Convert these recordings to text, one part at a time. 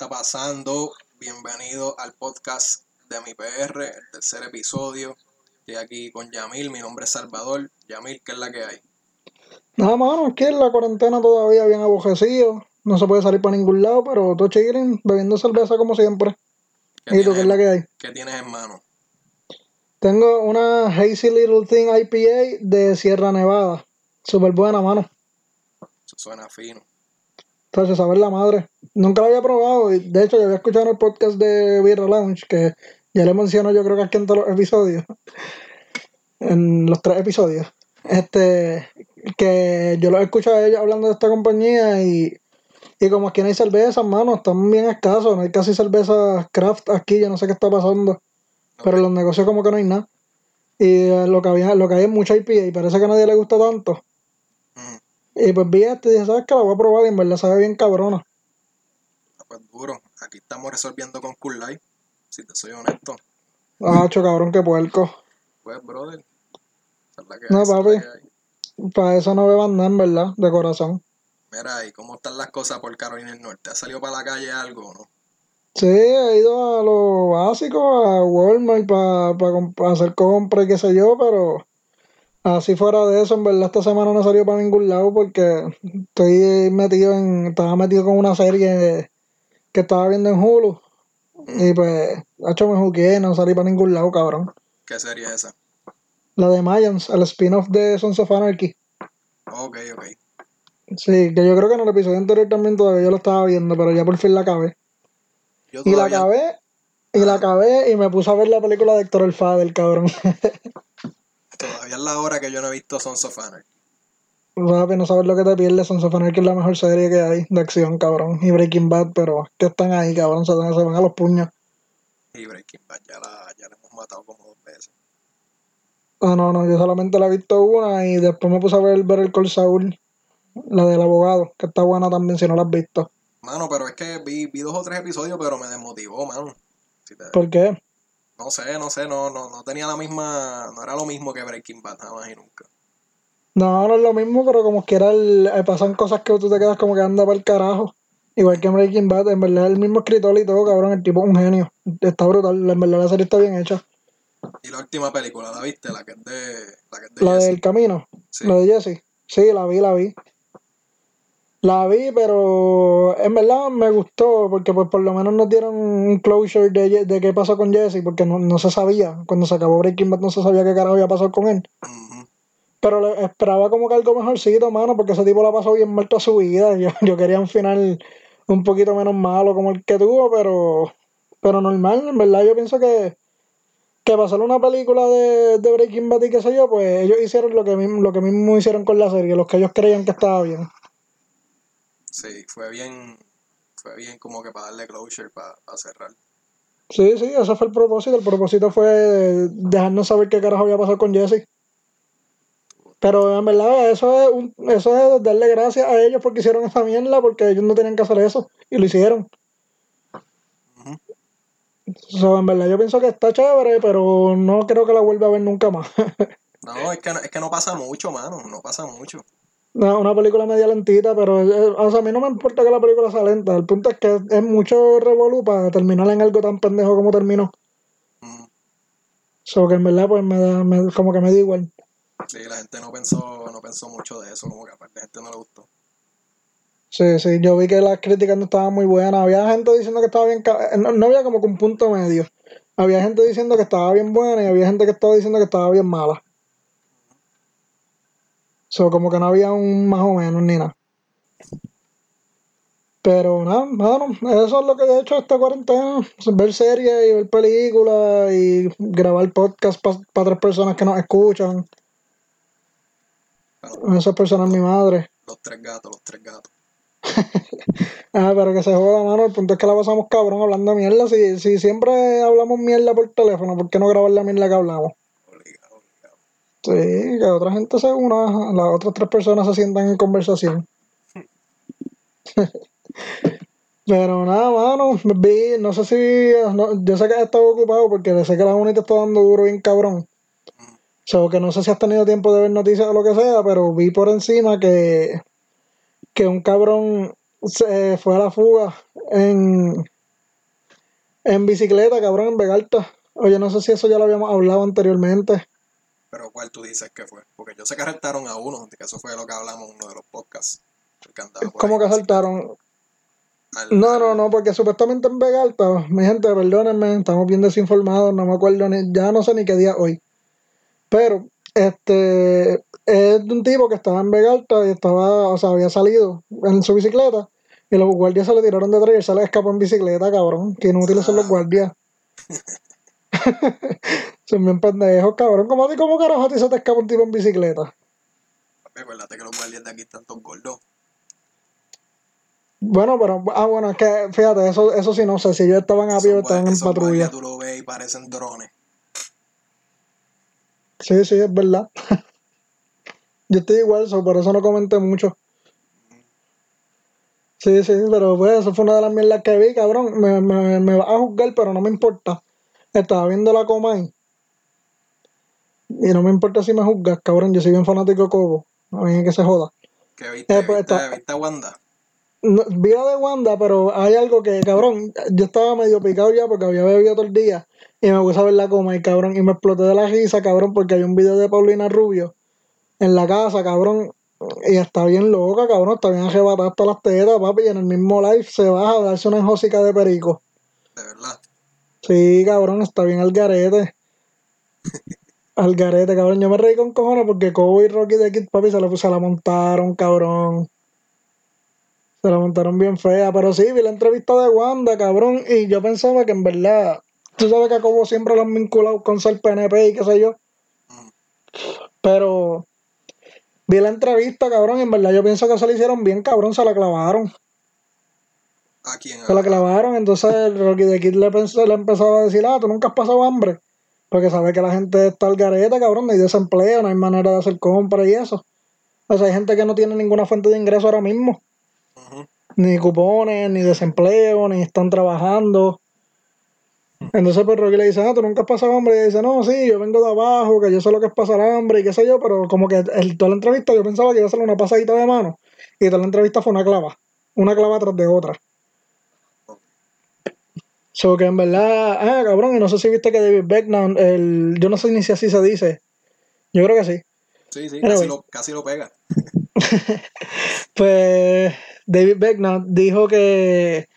Está pasando. Bienvenido al podcast de mi PR, el tercer episodio. Estoy aquí con Yamil, mi nombre es Salvador. Yamil, ¿qué es la que hay? Nada, mano, aquí en la cuarentena todavía bien abojecido. No se puede salir para ningún lado, pero todo chilling, bebiendo cerveza como siempre. ¿Y tú qué es la que hay? ¿Qué tienes en mano? Tengo una Hazy Little Thing IPA de Sierra Nevada. Súper buena, mano. Eso suena fino. Entonces, saber la madre. Nunca la había probado. Y de hecho, ya había escuchado en el podcast de Beer Lounge, que ya le menciono yo creo que aquí en todos los episodios. En los tres episodios. Este, que yo lo he escuchado a ellos hablando de esta compañía y, y como aquí no hay cervezas, mano, están bien escasos. No hay casi cervezas craft aquí, yo no sé qué está pasando. Pero en los negocios como que no hay nada. Y eh, lo que había, lo que hay es mucha IPA y parece que a nadie le gusta tanto. Y pues vi este y dije, ¿sabes qué? La voy a probar y en verdad sabe bien cabrona. pues duro. Aquí estamos resolviendo con Cool Life. Si te soy honesto. Ah, cho cabrón, qué puerco. Pues, brother. que No, papi. que. Para eso no beban nada, en verdad, de corazón. Mira, ¿y cómo están las cosas por Carolina del Norte? ¿Ha salido para la calle algo o no? Sí, he ido a lo básico, a Walmart para hacer compras y qué sé yo, pero así fuera de eso, en verdad esta semana no salió para ningún lado porque estoy metido en, estaba metido con una serie que estaba viendo en Hulu y pues, hecho me jugué, no salí para ningún lado, cabrón. ¿Qué serie es esa? La de Mayans, el spin-off de Sons of Anarchy. Ok, ok. Sí, que yo creo que en el episodio anterior también todavía yo lo estaba viendo, pero ya por fin la acabé. Yo Y la acabé, y la acabé y me puse a ver la película de Héctor el Fader, cabrón. todavía es la hora que yo no he visto Sons of Anarchy. Papi, no sabes lo que te pierdes, Sons of Anarchy es la mejor serie que hay de acción, cabrón. Y Breaking Bad, pero que están ahí, cabrón, se, se van a los puños. Y Breaking Bad ya la, ya la hemos matado como dos veces. Ah, no, no, yo solamente la he visto una y después me puse a ver, ver el Col Saul, la del abogado, que está buena también si no la has visto. Mano, pero es que vi, vi dos o tres episodios, pero me desmotivó, mano. Si te- ¿Por qué? No sé, no sé, no, no, no tenía la misma, no era lo mismo que Breaking Bad, jamás y nunca. No, no es lo mismo, pero como quiera el- eh, pasan cosas que tú te quedas como que anda para el carajo. Igual que Breaking Bad, en verdad el mismo escritor y todo, cabrón, el tipo es un genio. Está brutal, en verdad la serie está bien hecha. Y la última película, ¿la viste? La que es de, la que es de La Jesse. del camino, Sí. la de Jesse. Sí, la vi, la vi. La vi, pero en verdad me gustó porque pues por lo menos nos dieron un closure de, de qué pasó con Jesse, porque no, no se sabía. Cuando se acabó Breaking Bad no se sabía qué carajo había pasado con él. Pero le- esperaba como que algo mejorcito, mano, porque ese tipo la pasó bien mal toda su vida. Yo, yo quería un final un poquito menos malo como el que tuvo, pero, pero normal, en verdad yo pienso que, que para hacer una película de, de Breaking Bad y qué sé yo, pues ellos hicieron lo que, mismo, lo que mismo hicieron con la serie, los que ellos creían que estaba bien. Sí, fue bien, fue bien como que para darle closure, para, para cerrar. Sí, sí, ese fue el propósito. El propósito fue dejarnos saber qué carajo había pasado con Jesse. Pero en verdad, eso es, un- eso es darle gracias a ellos porque hicieron esa mierda, porque ellos no tenían que hacer eso. Y lo hicieron. Ujú. So, en verdad, yo pienso que está chévere, pero no creo que la vuelva a ver nunca más. No, es que, no- es que no pasa mucho, mano, no pasa mucho. No, una película media lentita, pero eh, o sea, a mí no me importa que la película sea lenta. El punto es que es mucho revolú para terminar en algo tan pendejo como terminó. Ujú. So, que en verdad, pues me da, me- como que me da igual. Sí, la gente no pensó, no pensó mucho de eso, como que aparte la gente no le gustó. Sí, sí, yo vi que las críticas no estaban muy buenas. Había gente diciendo que estaba bien. ca- No, no había como que un punto medio. Había gente diciendo que estaba bien buena y había gente que estaba diciendo que estaba bien mala. So, como que no había un más o menos ni nada. Pero nada, mano, eso es lo que he hecho esta cuarentena. Ver series y ver películas y grabar podcast para tres personas que nos escuchan. Esas personas mi madre. los tres gatos, los tres gatos. Ah, pero que se joda, mano. El punto es que la pasamos cabrón hablando mierda. Si, si siempre hablamos mierda por teléfono, ¿por qué no grabar la mierda que hablamos? Sí, que otra gente se una, las otras tres personas se sientan en conversación. Pero nada, mano, vi, no sé si, no, yo sé que has estado ocupado porque sé que la UNI te está dando duro bien cabrón. So, que no sé si has tenido tiempo de ver noticias o lo que sea, pero vi por encima que, que un cabrón se fue a la fuga en, en bicicleta, cabrón, en Vegalta. Oye, no sé si eso ya lo habíamos hablado anteriormente. Pero ¿cuál tú dices que fue? Porque yo sé que arrestaron a uno, que eso fue lo que hablamos en uno de los podcasts. ¿Cómo ahí que asaltaron? Al- No, no, no, porque supuestamente en Vegalta, mi gente, perdónenme, estamos bien desinformados, no me acuerdo, ni, ya no sé ni qué día hoy. Pero, este, es de un tipo que estaba en Vegalta y estaba, o sea, había salido en su bicicleta y los guardias se le tiraron detrás y él se le escapó en bicicleta, cabrón. Que inútiles son los guardias. son bien pendejos, cabrón. ¿Cómo, a ti- cómo carajo a ti se te escapa un tipo en bicicleta? Acuérdate que los guardias de aquí están todos gordos. Bueno, pero, ah, bueno, es que, fíjate, eso, eso sí no sé, si ellos estaban a pie o estaban en patrulla. tú lo ves y parecen drones. Sí, sí, es verdad. Yo estoy igual, so, por eso no comenté mucho. Sí, sí, pero pues eso fue una de las mierdas que vi, cabrón. Me, me, me vas a juzgar, pero no me importa. Estaba viendo la Comay. Y no me importa si me juzgas, cabrón. Yo soy bien fanático de Cobo. A mí que se joda. ¿Qué viste? Eh, pues, ¿Viste, está- ¿Viste a Wanda? No, vi la de Wanda, pero hay algo que, cabrón, yo estaba medio picado ya porque había bebido todo el día y me puse a ver la coma y cabrón, y me exploté de la risa, cabrón, porque hay un video de Paulina Rubio en la casa, cabrón, y está bien loca, cabrón, está bien arrebatada hasta las tetas, papi, y en el mismo live se baja a darse una enjósica de perico. De verdad. Sí, cabrón, está bien al garete. Al garete, cabrón. Yo me reí con cojones porque Cobo y Rocky de Kid Papi se la, se la montaron, cabrón. Se la montaron bien fea. Pero sí, vi la entrevista de Wanda, cabrón. Y yo pensaba que en verdad. Tú sabes que a Cobo siempre lo han vinculado con ser PNP y qué sé yo. Pero. Vi la entrevista, cabrón. Y en verdad yo pienso que se la hicieron bien, cabrón. Se la clavaron. ¿A quién? Se la clavaron, entonces el Rocky de Kid le, pensó- le empezaba a decir, ah, tú nunca has pasado hambre. Porque sabe que la gente está al gareta, cabrón, no hay desempleo, no hay manera de hacer compra y eso. O sea, hay gente que no tiene ninguna fuente de ingreso ahora mismo. Ni cupones, ni desempleo, ni están trabajando. Entonces pues Rocky le dice, ah, tú nunca has pasado hambre. Y dice, no, sí, yo vengo de abajo, que yo sé lo que es pasar hambre y qué sé yo, pero como que el, toda la entrevista yo pensaba que iba a ser una pasadita de mano. Y toda la entrevista fue una clava. Una clava tras de otra. So que en verdad, ah, cabrón, y no sé si viste que David Beckham, el, yo no sé ni si así se dice. Yo creo que sí. Sí, sí, Anyway. casi lo, casi lo pega. Pues David Beckham dijo que,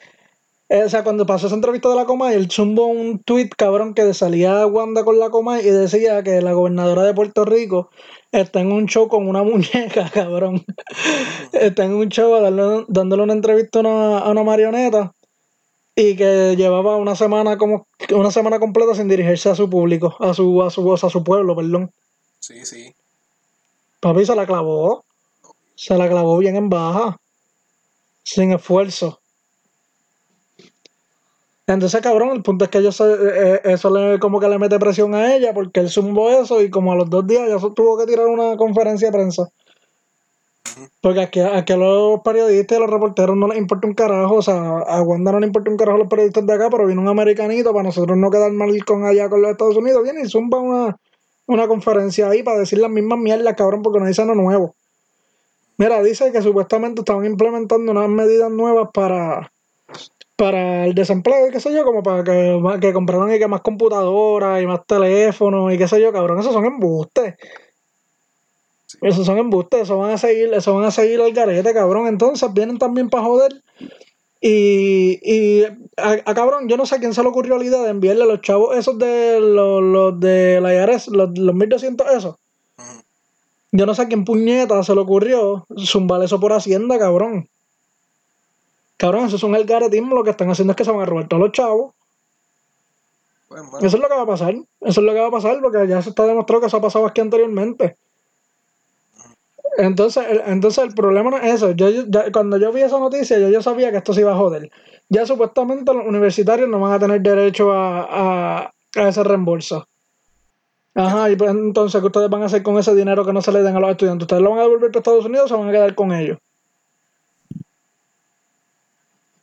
eh, o sea, cuando pasó esa entrevista de la Comay, él zumbó un tweet, cabrón, que salía Wanda con la Comay y decía que la gobernadora de Puerto Rico está en un show con una muñeca, cabrón. está en un show dándole, dándole una entrevista a una, a una marioneta y que llevaba una semana como una semana completa sin dirigirse a su público, a su a su a su pueblo, perdón. Sí, sí. Papi se la clavó. Se la clavó bien en baja. Sin esfuerzo. Entonces, cabrón, el punto es que yo sé, eh, eh, eso le, como que le mete presión a ella porque él zumbó eso y como a los dos días ya tuvo que tirar una conferencia de prensa. Porque aquí, aquí a los periodistas y a los reporteros no les importa un carajo. O sea, a Wanda no le importa un carajo a los periodistas de acá, pero viene un americanito para nosotros no quedar mal con allá con los Estados Unidos. Viene y zumba una, una conferencia ahí para decir las mismas mierdas, cabrón, porque no dice nada nuevo. Mira, dice que supuestamente estaban implementando unas medidas nuevas para, para el desempleo y qué sé yo, como para que, que compraran y que más computadoras y más teléfonos y qué sé yo, cabrón. Esos son embustes. Sí. Esos son embustes, eso van a seguir, eso van a seguir al garete, cabrón. Entonces vienen también para joder. Y, y a, a cabrón, yo no sé a quién se le ocurrió la idea de enviarle a los chavos esos de los, los de la IRS, los, los 1200 esos. Yo no sé a quién puñeta se le ocurrió zumbar eso por Hacienda, cabrón. Cabrón, eso es un algaretismo. Lo que están haciendo es que se van a robar todos los chavos. Pues, Eso es lo que va a pasar. Eso es lo que va a pasar porque ya se está demostrado que eso ha pasado aquí anteriormente. Entonces, el, entonces el problema no es eso. Yo, yo- cuando yo vi esa noticia, yo, yo sabía que esto se iba a joder. Ya supuestamente los universitarios no van a tener derecho a, a, a ese reembolso. Ajá, y pues entonces, ¿qué ustedes van a hacer con ese dinero que no se le den a los estudiantes? ¿Ustedes lo van a devolver para Estados Unidos o se van a quedar con ellos?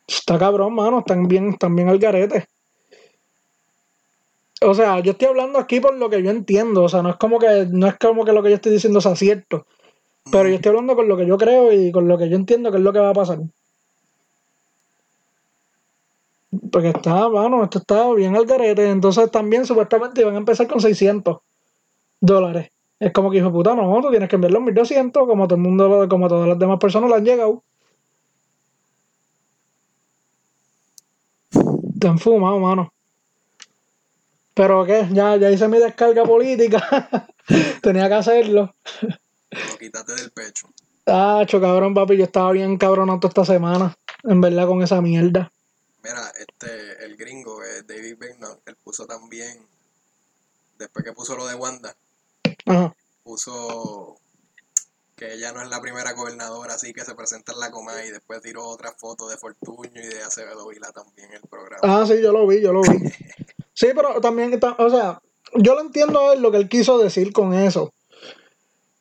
Está cabrón, mano. Están bien, están bien al garete. O sea, yo estoy hablando aquí por lo que yo entiendo. O sea, no es como que, no es como que lo que yo estoy diciendo sea cierto. Pero yo estoy hablando con lo que yo creo y con lo que yo entiendo que es lo que va a pasar. Porque está, bueno, esto está bien al garete. Entonces también supuestamente iban a empezar con 600 dólares. Es como que hijo puta, no, tú tienes que enviar los 1200, como todo el mundo, como todas las demás personas le han llegado. Te han fumado, mano. Pero qué, ya, ya hice mi descarga política. Tenía que hacerlo. Lo quítate del pecho. Tacho, cabrón, papi, yo estaba bien cabronado esta semana. En verdad, con esa mierda. Mira, este, el gringo, eh, David Beckham, él puso también, después que puso lo de Wanda, Ajá. puso que ella no es la primera gobernadora así que se presenta en la coma y después tiró otra foto de Fortuño y de Acevedo Vila también en el programa. Ah, sí, yo lo vi, yo lo vi. Sí, pero también, está- o sea, yo lo entiendo a él lo que él quiso decir con eso.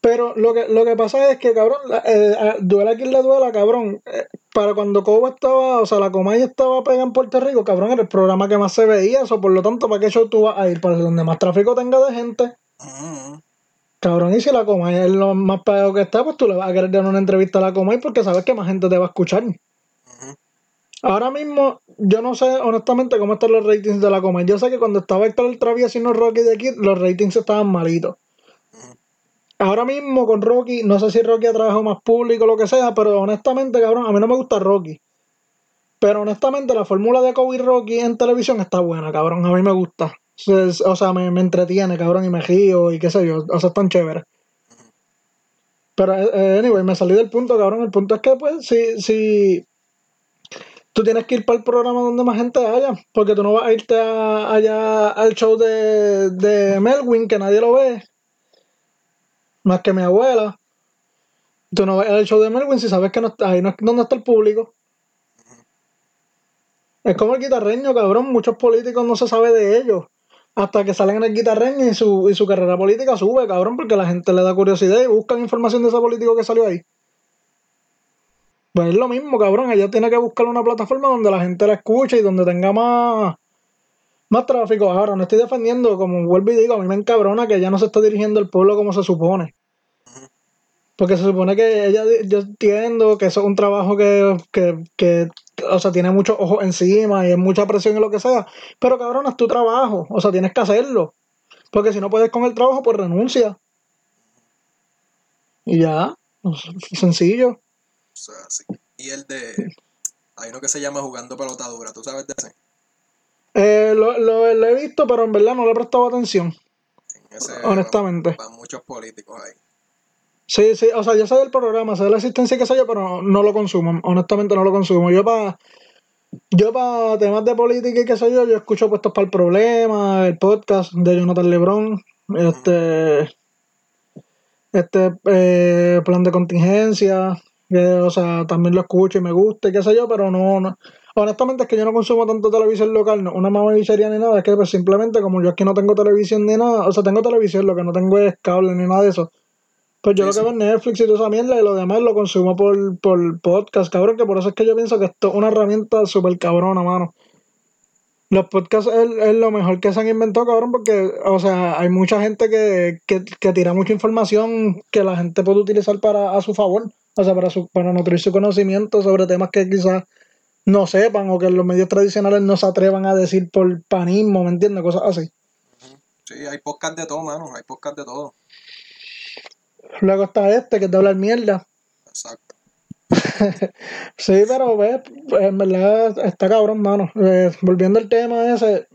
Pero lo que, lo que pasa es que, cabrón, eh, duela quien le duela, cabrón. eh, para cuando Cobo estaba, o sea, la Comay estaba pegada en Puerto Rico, cabrón, era el programa que más se veía, eso, por lo tanto, ¿para qué show tú vas a ir? Para donde más tráfico tenga de gente. Ujú. Cabrón, y si la Comay es lo más pegado que está, pues tú le vas a querer dar una entrevista a la Comay porque sabes que más gente te va a escuchar. Ahora mismo, yo no sé honestamente cómo están los ratings de la Comay. Yo sé que cuando estaba Héctor el Travieso y no Rocky de Kid, los ratings estaban malitos. Ahora mismo con Rocky, no sé si Rocky ha trabajado más público o lo que sea, pero honestamente, cabrón, a mí no me gusta Rocky. Pero honestamente, la fórmula de Kobe Rocky en televisión está buena, cabrón. A mí me gusta. Es- O sea, me, me entretiene, cabrón, y me río y qué sé yo. O sea, están chéveres. Pero, eh, eh, anyway, me salí del punto, cabrón. El punto es que, pues, si, si tú tienes que ir para el programa donde más gente haya, porque tú no vas a irte allá al show de, de Melwin, que nadie lo ve, más que mi abuela. Tú no vas al show de Melwin si sabes que no está, ahí no es donde está el público. Es como el guitarreño, cabrón. Muchos políticos no se sabe de ellos. Hasta que salen en el guitarreño y su, y su carrera política sube, cabrón, porque la gente le da curiosidad y buscan información de ese político que salió ahí. Pues es lo mismo, cabrón. Ella tiene que buscar una plataforma donde la gente la escuche y donde tenga más, más tráfico. Ahora, no estoy defendiendo, como vuelvo y digo, a mí me encabrona que ella no se está dirigiendo al pueblo como se supone. Porque se supone que ella, yo entiendo que eso es un trabajo que, que, que, o sea, tiene muchos ojos encima y es mucha presión y lo que sea. Pero cabrón, es tu trabajo. O sea, tienes que hacerlo. Porque si no puedes con el trabajo, pues renuncia. Y ya. Sencillo. O sea, sí. Y el de. Hay uno que se llama Jugando Pelotadura, ¿tú sabes de ese? Eh, lo, lo, lo he visto, pero en verdad no le he prestado atención. En ese Honestamente. Van muchos políticos ahí. Sí, sí, o sea, yo sé del programa, sé de la existencia que sé yo, pero no lo consumo, honestamente no lo consumo. Yo para yo para temas de política y qué sé yo, yo escucho puestos para el problema, el podcast de Jonathan Lebron, este este eh, plan de contingencia, que, o sea, también lo escucho y me gusta y qué sé yo, pero no, no- honestamente es que yo no consumo tanto televisión local, no, una mamavichería ni nada, es que pues, simplemente como yo aquí no tengo televisión ni nada, o sea, tengo televisión, lo que no tengo es cable ni nada de eso. Pues yo Sí, lo que sí. veo es Netflix y toda esa mierda y lo demás lo consumo por, por podcast, cabrón, que por eso es que yo pienso que esto es una herramienta súper cabrona, mano. Los podcasts es, es lo mejor que se han inventado, cabrón, porque, o sea, hay mucha gente que, que, que tira mucha información que la gente puede utilizar para a su favor, o sea, para, su, para nutrir su conocimiento sobre temas que quizás no sepan o que los medios tradicionales no se atrevan a decir por panismo, ¿me entiendes? Cosas así. Sí, hay podcast de todo, mano. Hay podcast de todo. Luego está este, que es de hablar mierda. Exacto. Sí, pero ves, en verdad está cabrón, mano. Eh, volviendo al tema ese.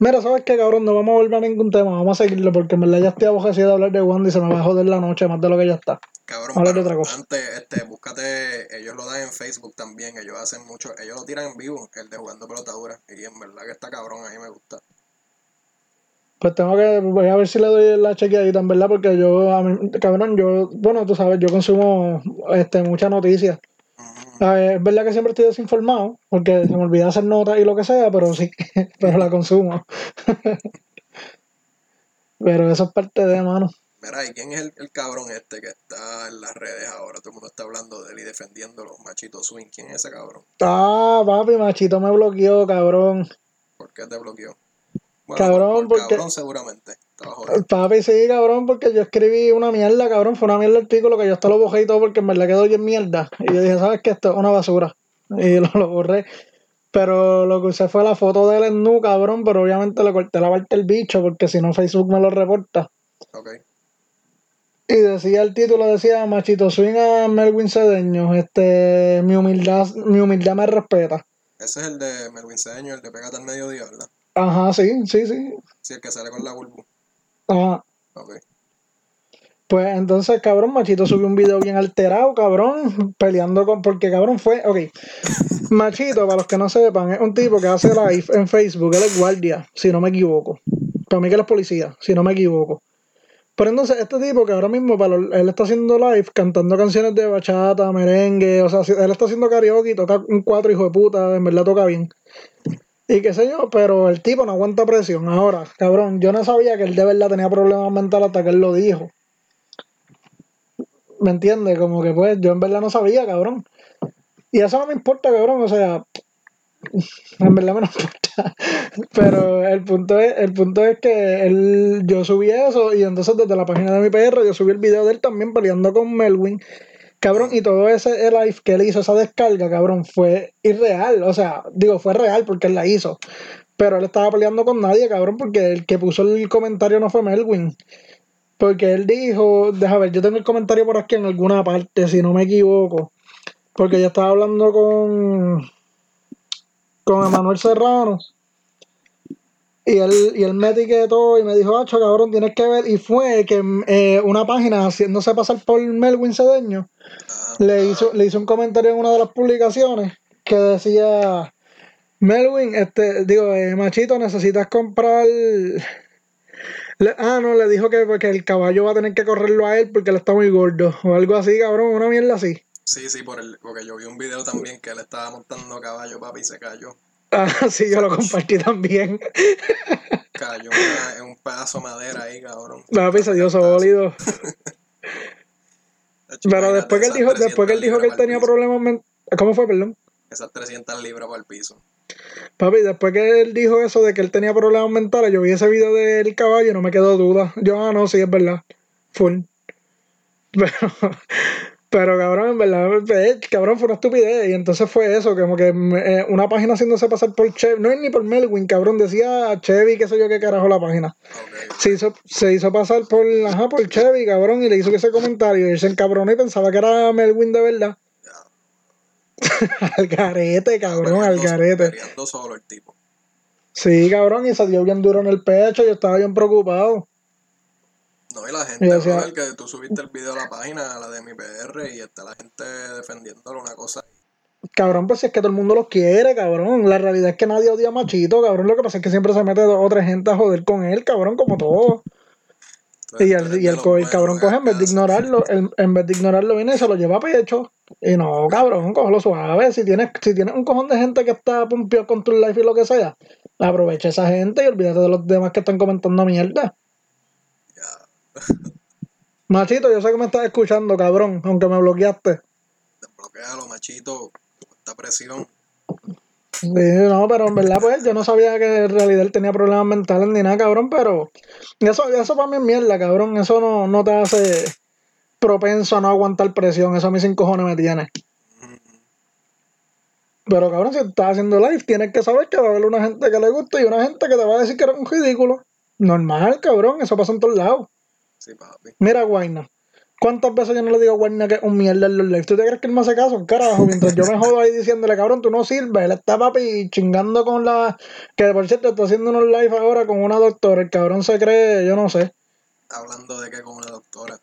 Mira, ¿sabes qué, cabrón? No vamos a volver a ningún tema, vamos a seguirlo porque en verdad ya estoy abogecido de hablar de Wanda y se me va a joder la noche más de lo que ya está. Cabrón, Habla de otra cosa. antes, este, búscate, ellos lo dan en Facebook también, ellos hacen mucho, ellos lo tiran en vivo, el de jugando pelotadura, y en verdad que está cabrón, a mí me gusta. Pues tengo que, voy a ver si le doy la chequeadita, en verdad, porque yo, a mí, cabrón, yo, bueno, tú sabes, yo consumo este, muchas noticias. Ver, es verdad que siempre estoy desinformado, porque se me olvida hacer notas y lo que sea, pero sí, pero la consumo. pero eso es parte de, mano. Mira, ¿y quién es el, el cabrón este que está en las redes ahora? Todo el mundo está hablando de él y defendiendo los machitos swing. ¿Quién es ese cabrón? Ah, papi, machito me bloqueó, cabrón. ¿Por qué te bloqueó? Bueno, Cabrón, por, por porque- cabrón seguramente. Papi, sí, cabrón, porque yo escribí una mierda, cabrón. Fue una mierda el artículo que yo hasta lo borré y todo porque en verdad quedó bien mierda. Y yo dije, ¿sabes qué? Esto es una basura. Y lo, lo borré. Pero lo que usé fue la foto de él en nu, cabrón, pero obviamente le corté la parte del bicho porque si no Facebook me lo reporta. Ok. Y decía el título, decía Machito Swing a Melvin Cedeño, este, mi humildad, mi humildad me respeta. Ese es el de Melvin Cedeño, el de Pégate al Mediodía, ¿verdad? Ajá, sí, sí, sí. Sí, el que sale con la bulbu. Ajá. Ok. Pues entonces, cabrón, Machito subió un video bien alterado, cabrón, peleando con. Porque, cabrón, fue. Ok. Machito, para los que no sepan, es un tipo que hace live en Facebook. Él es guardia, si no me equivoco. Para mí que él es policía, si no me equivoco. Pero entonces, este tipo que ahora mismo para lo- él está haciendo live cantando canciones de bachata, merengue, o sea, él está haciendo karaoke, toca un cuatro hijo de puta, en verdad toca bien. Y qué sé yo, pero el tipo no aguanta presión. Ahora, cabrón, yo no sabía que él de verdad tenía problemas mentales hasta que él lo dijo. ¿Me entiendes? Como que pues yo en verdad no sabía, cabrón. Y eso no me importa, cabrón, o sea, en verdad me no importa. Pero el punto es, el punto es que él, yo subí eso y entonces desde la página de mi PR yo subí el video de él también peleando con Melwin. Cabrón, y todo ese live que él hizo, esa descarga, cabrón, fue irreal. O sea, digo, fue real porque él la hizo. Pero él estaba peleando con nadie, cabrón, porque el que puso el comentario no fue Melwin. Porque él dijo, déjame ver, yo tengo el comentario por aquí en alguna parte, si no me equivoco. Porque yo estaba hablando con, con Emanuel Serrano. Y él, y él me etiquetó y me dijo, Acho, cabrón, tienes que ver. Y fue que eh, una página haciéndose pasar por Melwin Cedeño le hizo, le hizo un comentario en una de las publicaciones que decía Melwin, este, digo, eh, machito, necesitas comprar le- ah, no, le dijo que porque el caballo va a tener que correrlo a él porque él está muy gordo. O algo así, cabrón, una mierda así. Sí, sí, por el, porque yo vi un video también que él estaba montando caballo, papi, y se cayó. Ah, sí, yo lo compartí también. Cayó en un pedazo de madera ahí, cabrón. Papi se dio sólido. Pero después que él dijo, después que él dijo que él tenía problemas men- ¿Cómo fue, perdón? Esas 300 libras para el piso. Papi, después que él dijo eso de que él tenía problemas mentales, yo vi ese video del caballo y no me quedó duda. Yo, ah, no, sí, es verdad. Full. Pero, pero cabrón, en verdad, eh, cabrón, fue una estupidez. Y entonces fue eso, como que eh, una página haciéndose pasar por Chevy, no es ni por Melwin, cabrón, decía Chevy, qué sé yo qué carajo la página. Se hizo, se hizo pasar por, ajá, por Chevy, cabrón, y le hizo ese comentario. Y se encabronó y pensaba que era Melwin de verdad. al garete, cabrón, al garete. Solo el tipo. Sí, cabrón, y se dio bien duro en el pecho, yo estaba bien preocupado. No, y la gente, Y decía- brother, que tú subiste el video a la página, a la de mi PR, y está la gente defendiéndolo una cosa. Cabrón, pues si es que todo el mundo los quiere, cabrón. La realidad es que nadie odia a Machito, cabrón. Lo que pasa es que siempre se mete o tres gente a joder con él, cabrón, como todo. Y tú el, y el, co- el cabrón coge en vez de ignorarlo, el- en vez de ignorarlo viene y se lo lleva a pecho. Y no, cabrón, cógelo suave. Si tienes, si tienes un cojón de gente que está pumpeado con tu life y lo que sea, aprovecha esa gente y olvídate de los demás que están comentando mierda. Machito, yo sé que me estás escuchando, cabrón, aunque me bloqueaste. desbloquealo, machito, esta presión. Sí, no, pero en verdad, pues yo no sabía que en realidad él tenía problemas mentales ni nada, cabrón, pero eso, eso para mí es mierda, cabrón. Eso no, no te hace propenso a no aguantar presión. Eso a mí sin cojones me tiene. Pero cabrón, si estás haciendo live, tienes que saber que va a haber una gente que le gusta y una gente que te va a decir que eres un ridículo. Normal, cabrón, eso pasa en todos lados. Sí, papi. Mira, Guayna. ¿Cuántas veces yo no le digo a Guayna que es un mierda en los lives? ¿Tú te crees que él me hace caso? Carajo, mientras yo me jodo ahí diciéndole, cabrón, tú no sirves. Él está papi chingando con la. Que por cierto está haciendo unos live ahora con una doctora. El cabrón se cree, yo no sé, Hablando de que con una doctora.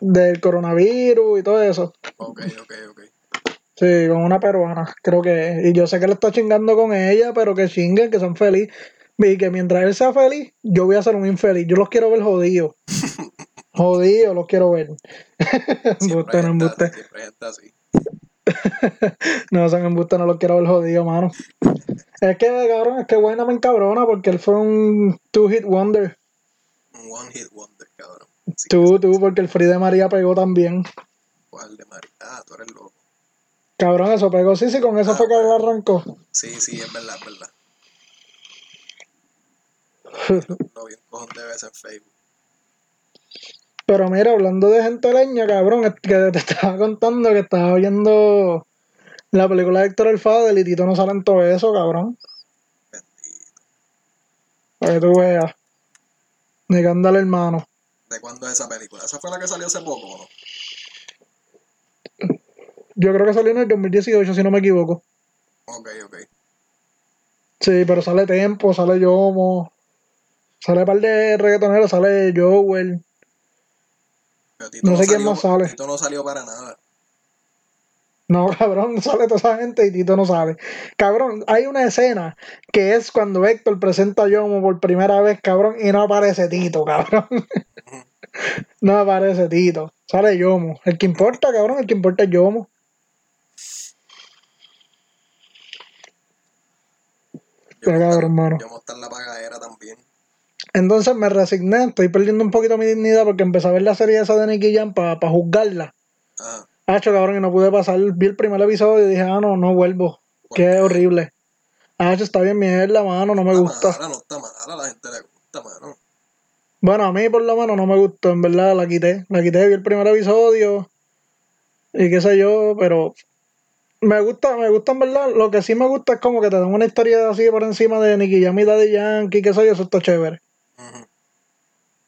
del coronavirus y todo eso. Ok, ok, ok. Sí, con una peruana, creo que es. Y yo sé que él está chingando con ella, pero que chinguen, que son felices. Y que mientras él sea feliz, yo voy a ser un infeliz. Yo los quiero ver jodidos. Jodidos los quiero ver. Siempre no gente embuste. así, siempre gente así. No, son embuste, no los quiero ver jodidos, mano. Es que, cabrón, es que Buena me encabrona porque él fue un two-hit wonder. Un one hit wonder, cabrón. Sí, Tú, tú, porque el Free de María pegó también. ¿Cuál de María? Ah, tú eres loco. Cabrón, eso pegó. Sí, sí, con eso Ah, fue que él arrancó. Sí, sí, es verdad, es verdad. Lo vi un cojón de veces en Facebook. Pero mira, hablando de gente leña, cabrón, que te estaba contando que estaba viendo La película de Héctor el Fader y Tito no sale en todo eso, cabrón. Bendito. Para que tú veas. Negando al hermano. ¿De cuándo es esa película? ¿Esa fue la que salió hace poco o no? Yo creo que salió en el 2018, si no me equivoco. Ok, ok. Sí, pero sale Tempo, sale Yomo. Sale un par de reggaetoneros, sale Joel. Pero Tito No sé quién salió- más sale. Tito no salió para nada. No, cabrón, sale toda esa gente y Tito no sale. Cabrón, hay una escena que es cuando Héctor presenta a Yomo por primera vez, cabrón, y no aparece Tito, cabrón. no aparece Tito. Sale Yomo. El que importa, cabrón, el que importa es Yomo. Yo Qué cabrón, hermano. Yo estar en la pagadera también. Entonces me resigné, estoy perdiendo un poquito mi dignidad porque empecé a ver la serie esa de Nicky Jam para juzgarla. Ajá. Hacho, cabrón, y no pude pasar. Vi el primer episodio y dije, ah, no, no vuelvo. ¿Por Qué horrible. Hacho, está bien mierda, mano, no me gusta. mala, no está mala, la gente le gusta, mano. Bueno, a mí por lo menos no me gustó, en verdad, la quité. La quité, vi el primer episodio y qué sé yo, pero me gusta, me gusta en verdad. Lo que sí me gusta es como que te dan una historia así por encima de Nicky Jam y Daddy Yankee, qué sé yo, eso está chévere.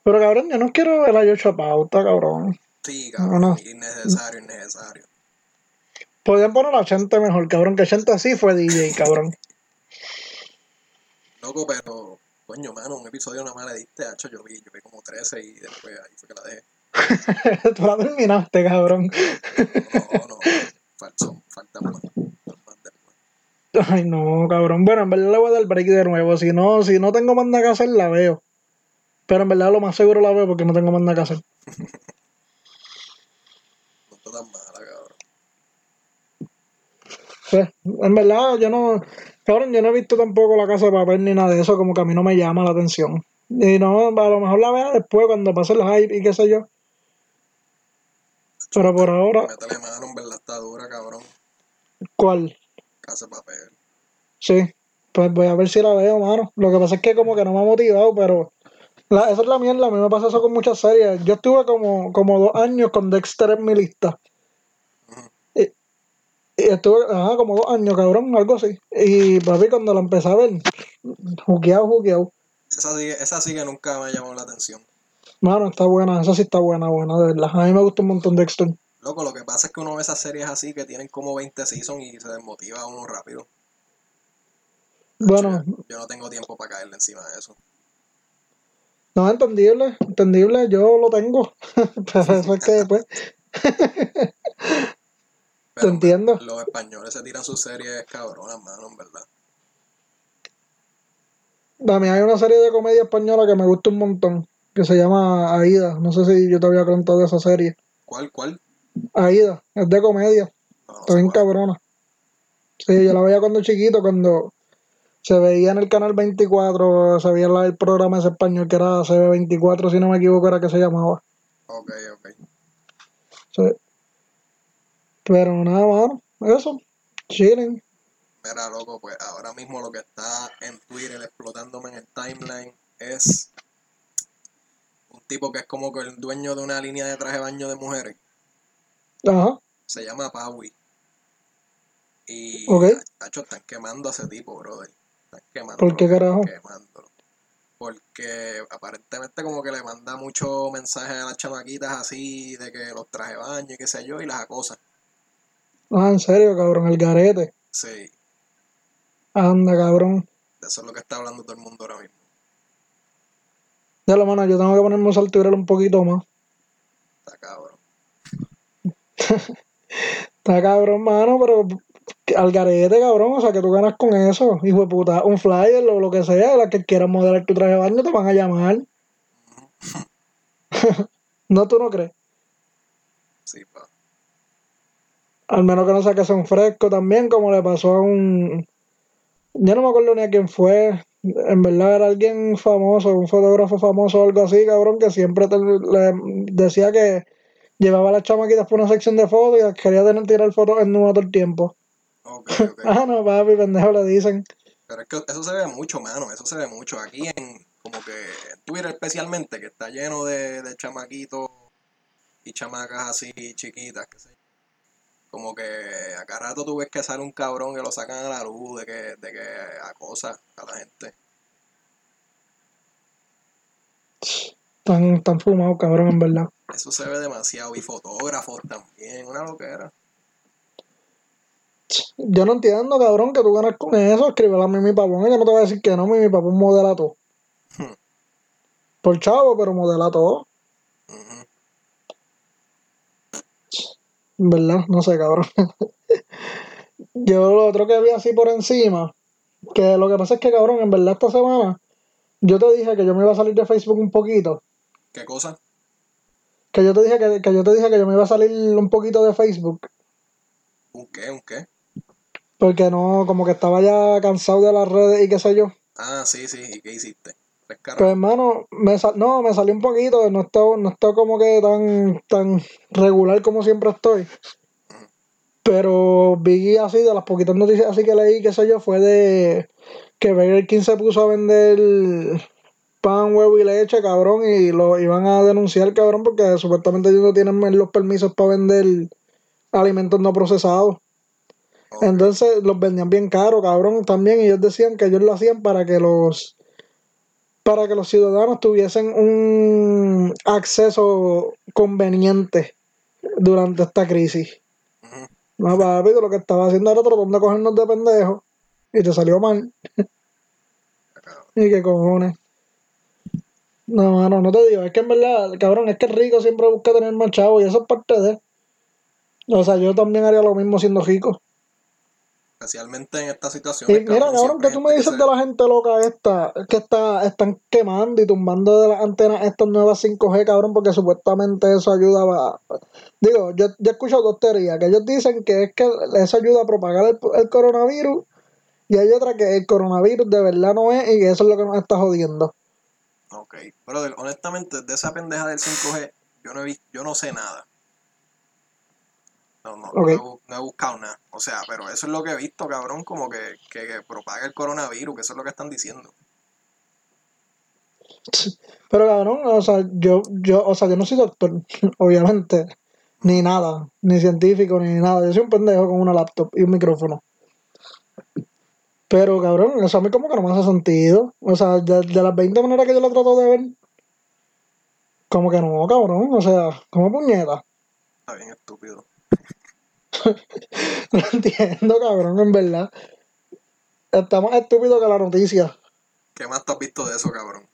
Pero cabrón, yo no quiero ver a Yocho Pauta, cabrón. Sí, No, cabrón, no. innecesario, innecesario. Podían poner a Chente mejor, cabrón, que Chente sí fue DJ, cabrón. Loco, pero, coño, mano, un episodio nada más le diste, hacho, yo vi, yo vi como 13 y después ahí fue que la dejé. Tú la terminaste, cabrón. No, no, falso, falta más. Ay, no, cabrón. Bueno, en verdad le voy a dar break de nuevo. Si no, si no tengo más nada que hacer, la veo. Pero en verdad lo más seguro la veo porque no tengo más nada que hacer. No está tan mala, cabrón. Pues, en verdad, yo no. Cabrón, yo no he visto tampoco la casa de papel ni nada de eso, como que a mí no me llama la atención. Y no, a lo mejor la vea después cuando pase el hype y qué sé yo. Pero por ahora, Métele mano, en verdad está dura, cabrón. ¿cuál? Casa de papel. Sí, pues voy a ver si la veo, mano. Lo que pasa es que como que no me ha motivado, pero la, esa es la mierda. A mí me pasa eso con muchas series. Yo estuve como, como dos años con Dexter en mi lista. Y, y estuve, ajá, como dos años, cabrón, algo así. Y papi, cuando la empecé a ver, juqueado, juqueado. Esa sí, esa sí que nunca me llamado la atención. Mano, está buena, esa sí está buena, buena, de verdad. A mí me gusta un montón Dexter. Loco, lo que pasa es que uno ve esas series así que tienen como 20 seasons y se desmotiva uno rápido. Bueno, Yo, yo no tengo tiempo para caerle encima de eso. No, entendible, entendible, yo lo tengo. Pero eso es que pues, después, Pero entiendo. Los españoles se tiran sus series cabronas, mano, en verdad. Mí hay una serie de comedia española que me gusta un montón, que se llama Aida. No sé si yo te había contado de esa serie. ¿Cuál, cuál? Aida, es de comedia, No, no está bien cabrona. Sí, yo la veía cuando chiquito, cuando se veía en el canal 24, se veía el programa ese español que era CB24, si no me equivoco, era que se llamaba. Ok, ok. Sí. Pero nada, mano, eso, chilling. Mira, loco, pues ahora mismo lo que está en Twitter explotándome en el timeline es un tipo que es como que el dueño de una línea de traje de baño de mujeres. Ajá, Se llama Paui. Y Ok. tacho, están quemando a ese tipo, brother. Están quemando. ¿Por qué carajo? Quemándolo. Porque aparentemente como que le manda muchos mensajes a las chamaquitas así de que los traje baño y qué sé yo y las acosa. ah, en serio, cabrón, el garete. Sí, Anda, cabrón. de eso es lo que está hablando todo el mundo ahora mismo. Ya lo mano, yo tengo que ponerme a Twitter un poquito más. Está cabrón. Está cabrón, mano, pero al garete, cabrón. O sea, que tú ganas con eso. Hijo de puta, un flyer o lo que sea. La que quieran modelar tu traje de baño te van a llamar. no, tú no crees. Sí, pa. Al menos que no sea que sea un fresco también, como le pasó a un. Yo no me acuerdo ni a quién fue. En verdad era alguien famoso, un fotógrafo famoso o algo así, cabrón, que siempre te- le decía que llevaba a las chamaquitas por una sección de fotos y las quería tener tirar fotos en todo el tiempo. Ok, ok. Ah, no, papi, pendejo, le dicen. Pero es que eso se ve mucho, mano. Eso se ve mucho. Aquí en, como que en Twitter especialmente, que está lleno de, de chamaquitos y chamacas así chiquitas, que sé yo. Como que a cada rato tú ves que sale un cabrón que lo sacan a la luz, de que, de que acosa a la gente. Tan, tan fumado, cabrón, en verdad. Eso se ve demasiado. Y fotógrafos también, una loquera. Yo no entiendo, cabrón, que tú ganas con eso. Escríbela a Mimi Papón. Ella no te va a decir que no, Mimi Papón modela todo. Hmm. Por chavo, pero modela todo. En verdad, no sé, cabrón. Yo lo otro que vi así por encima, que lo que pasa es que, cabrón, en verdad esta semana, yo te dije que yo me iba a salir de Facebook un poquito. ¿Qué cosa? Que yo te dije que, que yo te dije que yo me iba a salir un poquito de Facebook. ¿Un qué? ¿Un qué? Porque no, como que estaba ya cansado de las redes y qué sé yo. Ah, sí, sí. ¿Y qué hiciste? Pues hermano, me sal- no, me salió un poquito, no estoy, no estoy como que tan, tan regular como siempre estoy. Pero vi así, de las poquitas noticias así que leí, qué sé yo, fue de que Burger King se puso a vender pan, huevo y leche, cabrón, y lo iban a denunciar, cabrón, porque supuestamente ellos no tienen los permisos para vender alimentos no procesados. Entonces los vendían bien caro, cabrón, también. Y ellos decían que ellos lo hacían para que los para que los ciudadanos tuviesen un acceso conveniente durante esta crisis. Ujú. No, papi, lo que estaba haciendo era tratando de cogernos de pendejos y te salió mal. y qué cojones. No, mano, no te digo, es que en verdad, cabrón, es que el rico siempre busca tener más chavo y eso es parte de. O sea, yo también haría lo mismo siendo rico. Especialmente en estas Y situaciones. mira, cabrón, que tú me dices se- de la gente loca esta, que está, están quemando y tumbando de las antenas estas nuevas 5G, cabrón, porque supuestamente eso ayuda a... Digo, yo, yo he escuchado dos teorías, que ellos dicen que es que eso ayuda a propagar el, el coronavirus, y hay otra que el coronavirus de verdad no es, y que eso es lo que nos está jodiendo. Ok. Brother, honestamente, de esa pendeja del 5G, yo no he visto, yo no sé nada. No, no, no he bu- no, he buscado nada. O sea, pero eso es lo que he visto, cabrón, como que, que, que propaga el coronavirus, que eso es lo que están diciendo. Pero cabrón, o sea, yo, yo, o sea, yo no soy doctor, obviamente, ni nada, ni científico, ni nada. Yo soy un pendejo con una laptop y un micrófono. Pero cabrón, eso a mí como que no me hace sentido. O sea, de, de las 20 maneras que yo la trato de ver, como que no, cabrón. O sea, como puñeta. Está bien estúpido. No entiendo, cabrón, en verdad. Está más estúpido que la noticia. ¿Qué más tú has visto de eso, cabrón?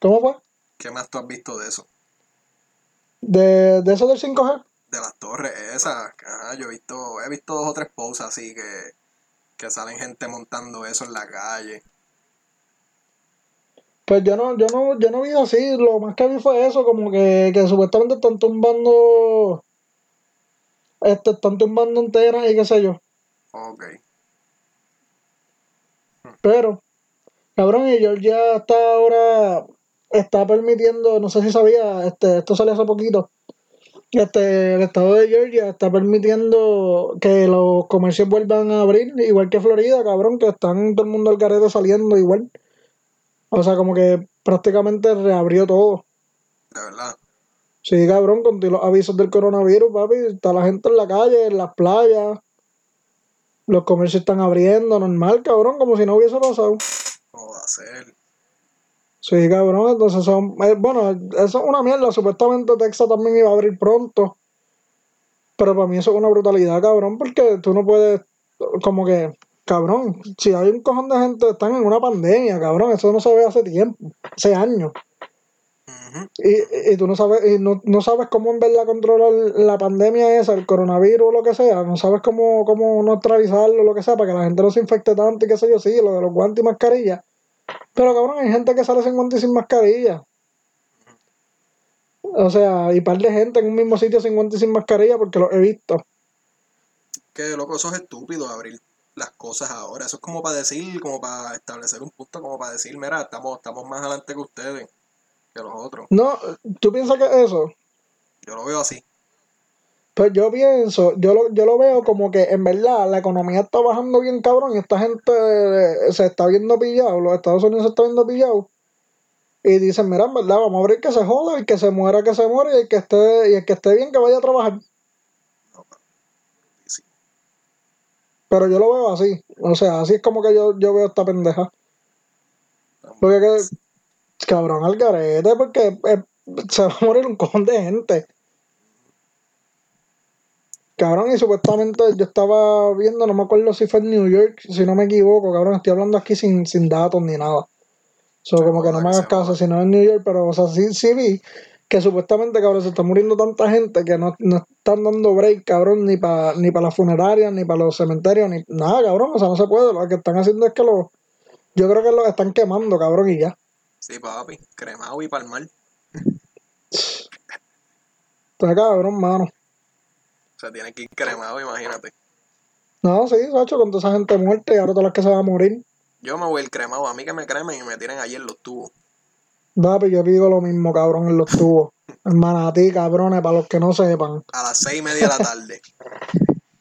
¿Cómo fue? ¿Qué más tú has visto de eso? De, de eso del 5G. De las torres esas. Ajá, yo he visto, he visto dos o tres posts así que, que salen gente montando eso en la calle. Pues yo no, yo no, yo no vi así, lo más que vi fue eso, como que, que supuestamente están tumbando, este, están tumbando antenas y qué sé yo. Ok. Pero, cabrón, y Georgia hasta ahora está permitiendo, no sé si sabía, este, esto salió hace poquito, este, el estado de Georgia está permitiendo que los comercios vuelvan a abrir, igual que Florida, cabrón, que están todo el mundo al garete saliendo igual. O sea, como que prácticamente reabrió todo. De verdad. Sí, cabrón, con los avisos del coronavirus, papi, está la gente en la calle, en las playas, los comercios están abriendo, normal, cabrón, como si no hubiese pasado. ¿Cómo va a ser? Sí, cabrón, entonces son, eh, bueno, eso es una mierda, supuestamente Texas también iba a abrir pronto, pero para mí eso es una brutalidad, cabrón, porque tú no puedes, como que, cabrón, si hay un cojón de gente, están en una pandemia, cabrón, eso no se ve hace tiempo, hace años. Y, y tú no sabes, y no, no sabes cómo en verdad controlar la pandemia esa, el coronavirus o lo que sea, no sabes cómo, cómo neutralizarlo o lo que sea, para que la gente no se infecte tanto y qué sé yo, sí, lo de los guantes y mascarillas. Pero cabrón, hay gente que sale sin guantes y sin mascarilla. O sea, y par de gente en un mismo sitio sin guantes y sin mascarilla porque lo he visto. Que loco, eso es estúpido abrir las cosas ahora. Eso es como para decir, como para establecer un punto, como para decir, mira, estamos, estamos más adelante que ustedes, que los otros. No, ¿tú piensas que eso? Yo lo veo así. Pues yo pienso, yo lo, yo lo veo como que en verdad la economía está bajando bien cabrón y esta gente eh, se está viendo pillado, los Estados Unidos se está viendo pillado y dicen, mira, en verdad, vamos a abrir que se joda, y que se muera, que se muera y el que esté, y el que esté bien que vaya a trabajar. Pero yo lo veo así. O sea, así es como que yo, yo veo esta pendeja. Porque que, cabrón, al garete, porque eh, se va a morir un cojón de gente. Cabrón, y supuestamente yo estaba viendo, no me acuerdo si fue en New York, si no me equivoco, cabrón, estoy hablando aquí sin, sin datos ni nada. So, como que no me hagas caso, si no es New York, pero, o sea, sí, sí vi que supuestamente, cabrón, se está muriendo tanta gente que no, no están dando break, cabrón, ni para ni para las funerarias, ni para los cementerios, ni nada, cabrón, o sea, no se puede. Lo que están haciendo es que los, yo creo que los están quemando, cabrón, y ya. Sí, papi, cremado y palmar. Está cabrón, mano. O sea, tiene que ir cremado, imagínate. No, sí, Sacho, con toda esa gente muerta y ahora todas las que se van a morir. Yo me voy el cremado, a mí que me cremen y me tienen allí en los tubos. Papi, yo digo lo mismo, cabrón, en los tubos. Hermana, a ti, cabrones, para los que no sepan. A las seis y media de la tarde.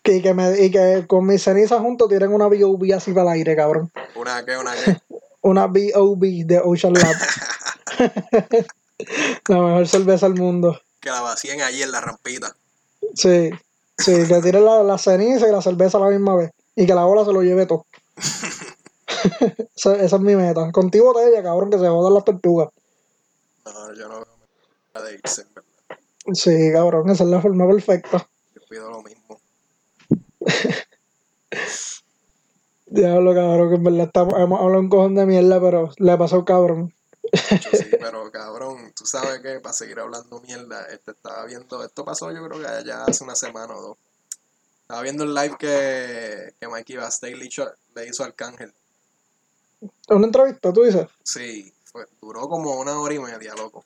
y, que me, y que con mis cenizas juntos tienen una B.O.B. así para el aire, cabrón. ¿Una qué? ¿Una qué? Una B.O.B. de Ocean Lab. la mejor cerveza del mundo. Que la vacíen allí en la rampita. Sí, sí, que tiren la, la ceniza y la cerveza a la misma vez. Y que la ola se lo lleve todo. esa, esa, es mi meta. Contigo botella, cabrón, que se jodan las tortugas. No, yo no veo de irse, ¿verdad? Sí, cabrón, esa es la forma perfecta. Yo pido lo mismo. Diablo, cabrón, que en verdad estamos, hemos hablado un cojón de mierda, pero le ha pasado cabrón. sí, pero cabrón, tú sabes que para seguir hablando mierda, este estaba viendo, esto pasó yo creo que ya hace una semana o dos. Estaba viendo el live que, que Mikey Basté le hizo, le hizo a Arcángel. ¿Una entrevista, tú dices? Sí, fue, duró como una hora y media, loco.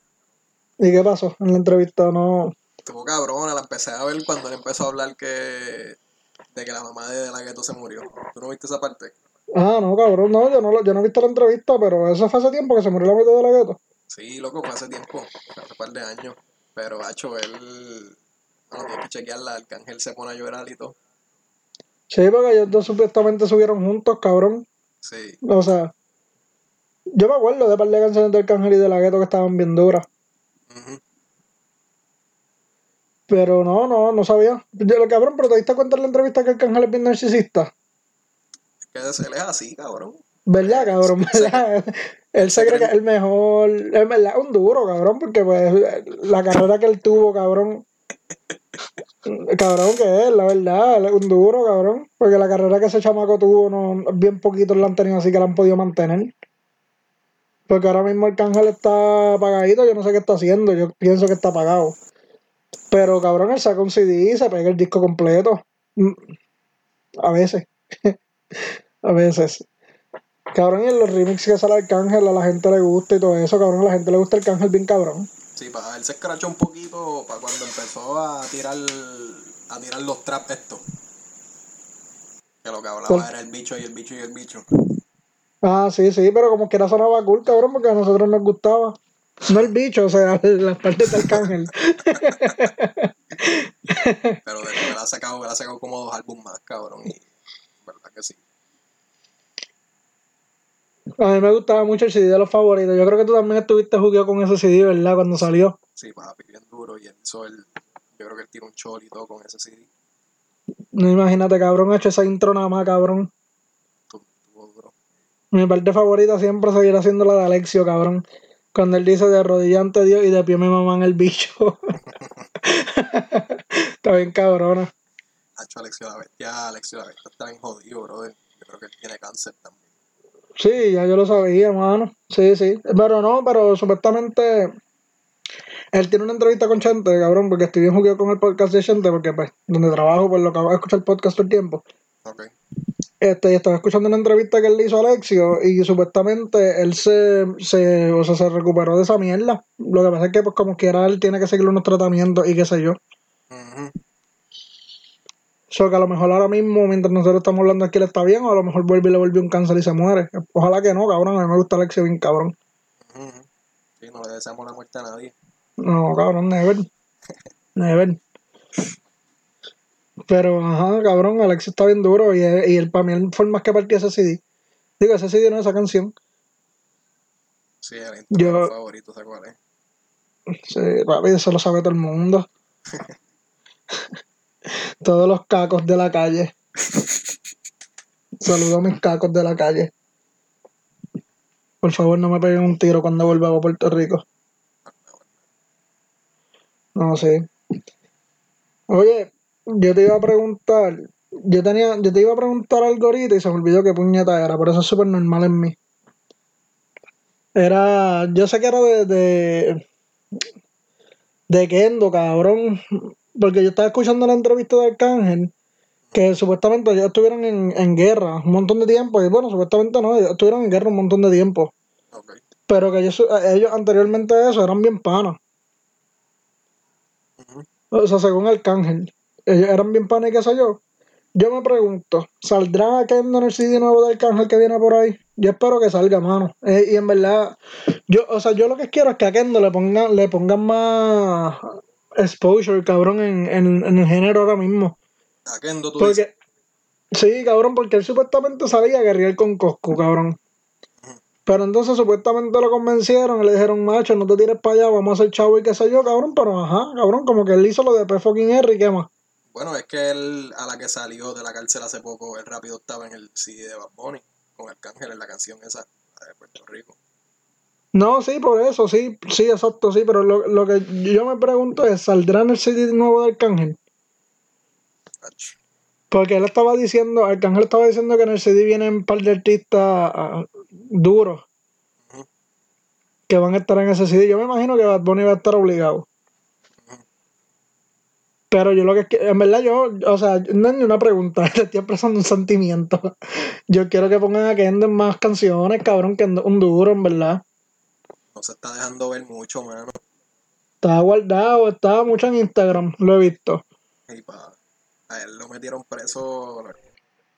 ¿Y qué pasó en la entrevista? No. Estuvo cabrona, la empecé a ver cuando él empezó a hablar que de que la mamá de, de la gueto se murió. ¿Tú no viste esa parte? Ah, no, cabrón, no, yo no, yo no he visto la entrevista, pero eso fue hace tiempo que se murió la mitad de la gueto. Sí, loco, fue hace tiempo, hace un par de años. Pero, hacho, él. No, tiene que chequearla, Arcángel se pone a llorar y todo. Sí, porque ellos dos supuestamente subieron juntos, cabrón. Sí. O sea, yo me acuerdo de par de canciones de Arcángel y de la gueto que estaban bien duras. Ujú. Pero no, no, no sabía. Yo, lo cabrón, pero te diste cuenta en la entrevista que Arcángel es bien narcisista. Es que él es así, cabrón. ¿Verdad, cabrón? Sí, ¿Verdad? Él se cree que es el mejor. Es verdad, un duro, cabrón, porque pues la carrera que él tuvo, cabrón. Cabrón que es, la verdad, es un duro, cabrón. Porque la carrera que ese chamaco tuvo, no, bien poquitos la han tenido así que la han podido mantener. Porque ahora mismo Arcángel está apagadito, yo no sé qué está haciendo, yo pienso que está apagado. Pero cabrón, él saca un CD y se pega el disco completo. Mm. A veces. a veces. Cabrón, y en los remixes que sale Arcángel a la gente le gusta y todo eso, cabrón, a la gente le gusta Arcángel bien cabrón. Sí, para él se escrachó un poquito para cuando empezó a tirar a tirar los traps estos. Que lo que hablaba ¿Cuál? era el bicho y el bicho y el bicho. Ah, sí, sí, pero como quiera sonaba cool, cabrón, porque a nosotros nos gustaba. No el bicho, o sea, las partes de Arcángel. Pero después él ha sacado, él ha sacado como dos álbumes más, cabrón. Y verdad que sí. A mí me gustaba mucho el CD de los favoritos. Yo creo que tú también estuviste jugueado con ese CD, ¿verdad? Cuando salió. Sí, papi, bien duro. Y él hizo el. Yo creo que él tiene un chol y todo con ese CD. No imagínate, cabrón, ha hecho esa intro nada más, cabrón. Mi parte favorita siempre seguirá siendo la de Alexio, cabrón. Cuando él dice de rodilla ante Dios y de pie me maman el bicho. Está bien cabrona. Hacho Alexio la Bestia, Alexio la Bestia está bien jodido, brother. Yo creo que él tiene cáncer también. Sí, ya yo lo sabía, mano. Sí, sí. Pero no, pero supuestamente él tiene una entrevista con Chente, cabrón, porque estoy bien jugueo con el podcast de Chente, porque pues, donde trabajo, pues lo acabo de escuchar el podcast todo el tiempo. Ok. Este, y estaba escuchando una entrevista que él le hizo a Alexio y supuestamente él se, se, o sea, se recuperó de esa mierda. Lo que pasa es que pues como quiera él tiene que seguir unos tratamientos y qué sé yo. Ujú. So que a lo mejor ahora mismo, mientras nosotros estamos hablando aquí, le está bien, o a lo mejor vuelve y le vuelve un cáncer y se muere. Ojalá que no, cabrón. A mí me gusta Alexio bien, cabrón. Ujú. Sí, no le deseamos la muerte a nadie. No, cabrón, never. Never. Pero, ajá, cabrón, Alexio está bien duro y, y él, para mí fue el más que partió ese CD. Digo, ese CD no esa canción. Sí, el Yo- favorito, ¿sabes cuál es? Sí, papi, eso lo sabe todo el mundo. Todos los cacos de la calle. Saludo a mis cacos de la calle. Por favor, no me peguen un tiro cuando vuelva a Puerto Rico. No sé. Oye, yo te iba a preguntar. Yo tenía, yo te iba a preguntar algo ahorita y se me olvidó qué puñeta era, pero eso es súper normal en mí. Era, yo sé que era de, de, de Kendo, cabrón. Porque yo estaba escuchando la entrevista de Arcángel, que supuestamente ellos estuvieron en, en guerra un montón de tiempo. Y bueno, supuestamente no, ellos estuvieron en guerra un montón de tiempo. Pero que ellos, ellos anteriormente a eso eran bien panas. O sea, según Arcángel. Ellos eran bien panas y qué sé yo. Yo me pregunto, ¿saldrá Kendo en el CD nuevo de Arcángel que viene por ahí? Yo espero que salga, mano. Eh, y en verdad, yo, o sea, yo lo que quiero es que a Kendo le pongan, le pongan más exposure, cabrón, en, en, en el género ahora mismo. A Kendo tú dices. Porque, sí, cabrón, porque él supuestamente salía a guerrear con Coscu, cabrón. Pero entonces supuestamente lo convencieron y le dijeron, macho, no te tires para allá, vamos a hacer chavo y qué sé yo, cabrón. Pero ajá, cabrón, como que él hizo lo de P fucking R, ¿qué más? Bueno, es que él, a la que salió de la cárcel hace poco, él rápido estaba en el CD de Bad Bunny, con Arcángel en la canción esa de Puerto Rico. No, sí, por eso, sí, sí, exacto, sí, pero lo, lo que yo me pregunto es, ¿saldrá en el CD nuevo de Arcángel? Ach. Porque él estaba diciendo, Arcángel estaba diciendo que en el CD vienen un par de artistas ah, duros que van a estar en ese CD. Yo me imagino que Bad Bunny va a estar obligado. Pero yo lo que que, en verdad, yo, o sea, no es ni una pregunta, le estoy expresando un sentimiento. Yo quiero que pongan a Kendo en más canciones, cabrón, que un duro, en verdad. No se está dejando ver mucho, mano. Está guardado, está mucho en Instagram, lo he visto. Y pa, a él lo metieron preso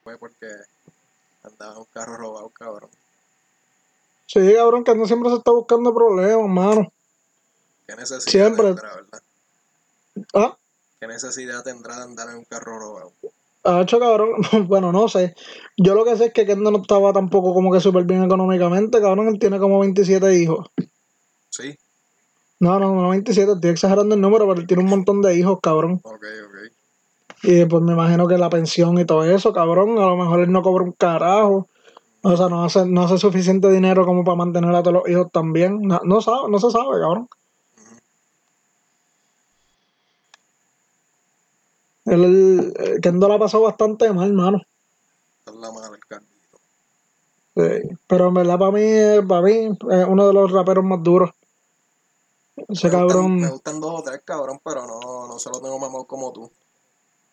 fue porque andaba en un carro robado, cabrón. Sí, cabrón, que no siempre se está buscando problemas, mano. ¿Qué necesidad Siempre. verdad? Ah, ¿Qué necesidad tendrá de andar en un carro robado? ha hecho cabrón, bueno, no sé. Yo lo que sé es que Kendo no estaba tampoco como que súper bien económicamente, cabrón, él tiene como 27 hijos. Sí, No, no, no 27, estoy exagerando el número, pero él tiene un montón de hijos, cabrón. ok, ok. Y pues me imagino que la pensión y todo eso, cabrón, a lo mejor él no cobra un carajo. O sea, no hace, no hace suficiente dinero como para mantener a todos los hijos también. No, no sabe, no se sabe, cabrón. Él, eh, Kendo la pasó bastante mal, mano. Esa es la mala carnito. Sí, Pero en verdad para mí, eh, para mí, es uno de los raperos más duros. Ese Me gustan, cabrón, me gustan dos o tres, cabrón, pero no, no se lo tengo mamado como tú.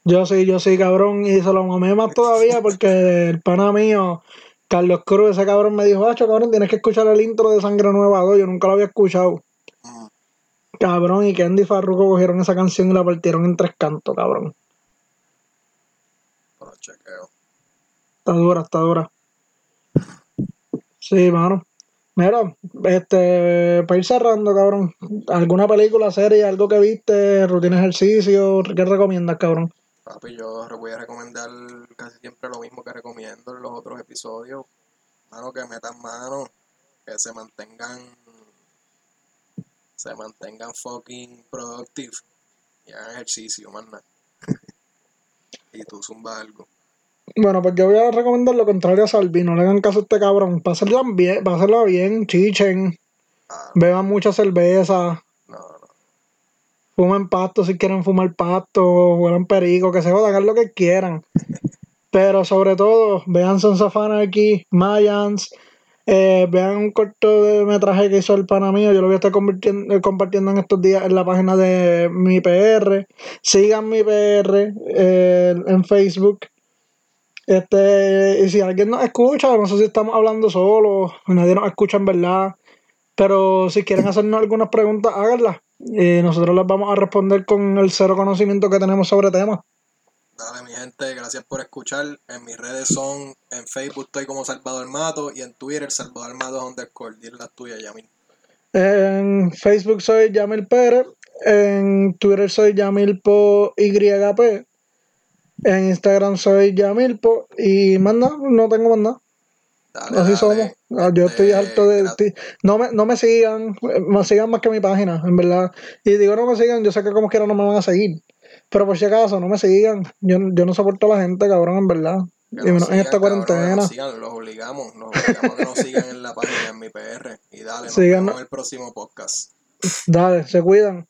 yo sí, yo sí, cabrón, y se lo mamé más todavía porque el pana mío, Carlos Cruz, ese cabrón me dijo, Hacho, cabrón, tienes que escuchar el intro de Sangre Nueva 2, yo nunca lo había escuchado. Cabrón, y Candy y Farruko cogieron esa canción y la partieron en tres cantos, cabrón. Pero chequeo. Está dura, está dura. Sí, mano. Mira, este, para ir cerrando, cabrón, ¿alguna película, serie, algo que viste, rutina ejercicio, qué recomiendas, cabrón? Papi, yo voy a recomendar casi siempre lo mismo que recomiendo en los otros episodios. Mano, que metan mano, que se mantengan, se mantengan fucking productive y hagan ejercicio, man. y tú zumba algo. Bueno, pues yo voy a recomendar lo contrario a Salvi, no le hagan caso a este cabrón, pásenla bien, pásenla bien, chichen, Ah, beban mucha cerveza, no, no. fumen pasto si quieren fumar pasto, huelan perico, que se jodan, hagan lo que quieran. Pero sobre todo, vean Sons of Anarchy, Mayans, eh, vean un corto de metraje que hizo el pana mío, yo lo voy a estar eh, compartiendo en estos días en la página de mi PR. Sigan mi PR eh, en Facebook. Este, y si alguien nos escucha, no sé si estamos hablando solos, nadie nos escucha en verdad. Pero si quieren hacernos algunas preguntas, háganlas. Y nosotros las vamos a responder con el cero conocimiento que tenemos sobre temas. Dale, mi gente, gracias por escuchar. En mis redes son, en Facebook estoy como Salvador Mato y en Twitter Salvador Mato underscore. Dile las tuyas, Yamin. En Facebook soy Yamil Pérez. En Twitter soy Yamilpo YP. En Instagram soy Yamilpo. Y más nada, no tengo más nada. Dale, Así dale. somos. Ah, Yo estoy Este, harto de. ti- No me, no me sigan. Me sigan más que mi página, en verdad. Y digo no me sigan, yo sé que como quiera no me van a seguir. Pero por si acaso, no me sigan. Yo, yo no soporto a la gente, cabrón, en verdad. Que Y nos menos en sigan, esta cabrón, cuarentena. nos sigan, los obligamos, los obligamos a que nos sigan en la página en mi PR. Y dale, nos vemos en el próximo podcast. Dale, se cuidan.